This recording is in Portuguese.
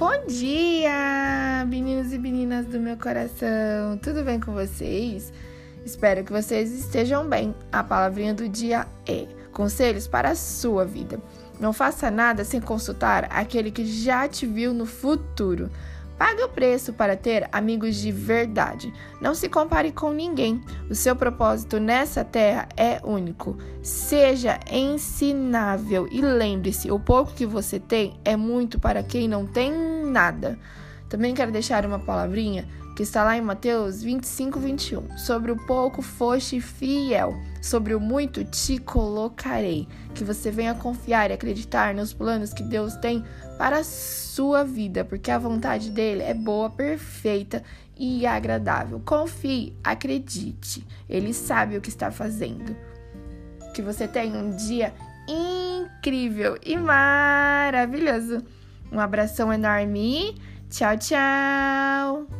Bom dia, meninos e meninas do meu coração. Tudo bem com vocês? Espero que vocês estejam bem. A palavrinha do dia é conselhos para a sua vida. Não faça nada sem consultar aquele que já te viu no futuro. Pague o preço para ter amigos de verdade. Não se compare com ninguém. O seu propósito nessa terra é único. Seja ensinável e lembre-se: o pouco que você tem é muito para quem não tem nada. Também quero deixar uma palavrinha que está lá em Mateus 25, 21. Sobre o pouco foste fiel, sobre o muito te colocarei. Que você venha confiar e acreditar nos planos que Deus tem para a sua vida, porque a vontade dele é boa, perfeita e agradável. Confie, acredite, ele sabe o que está fazendo. Que você tenha um dia incrível e maravilhoso. Um abração enorme. Tchau, tchau.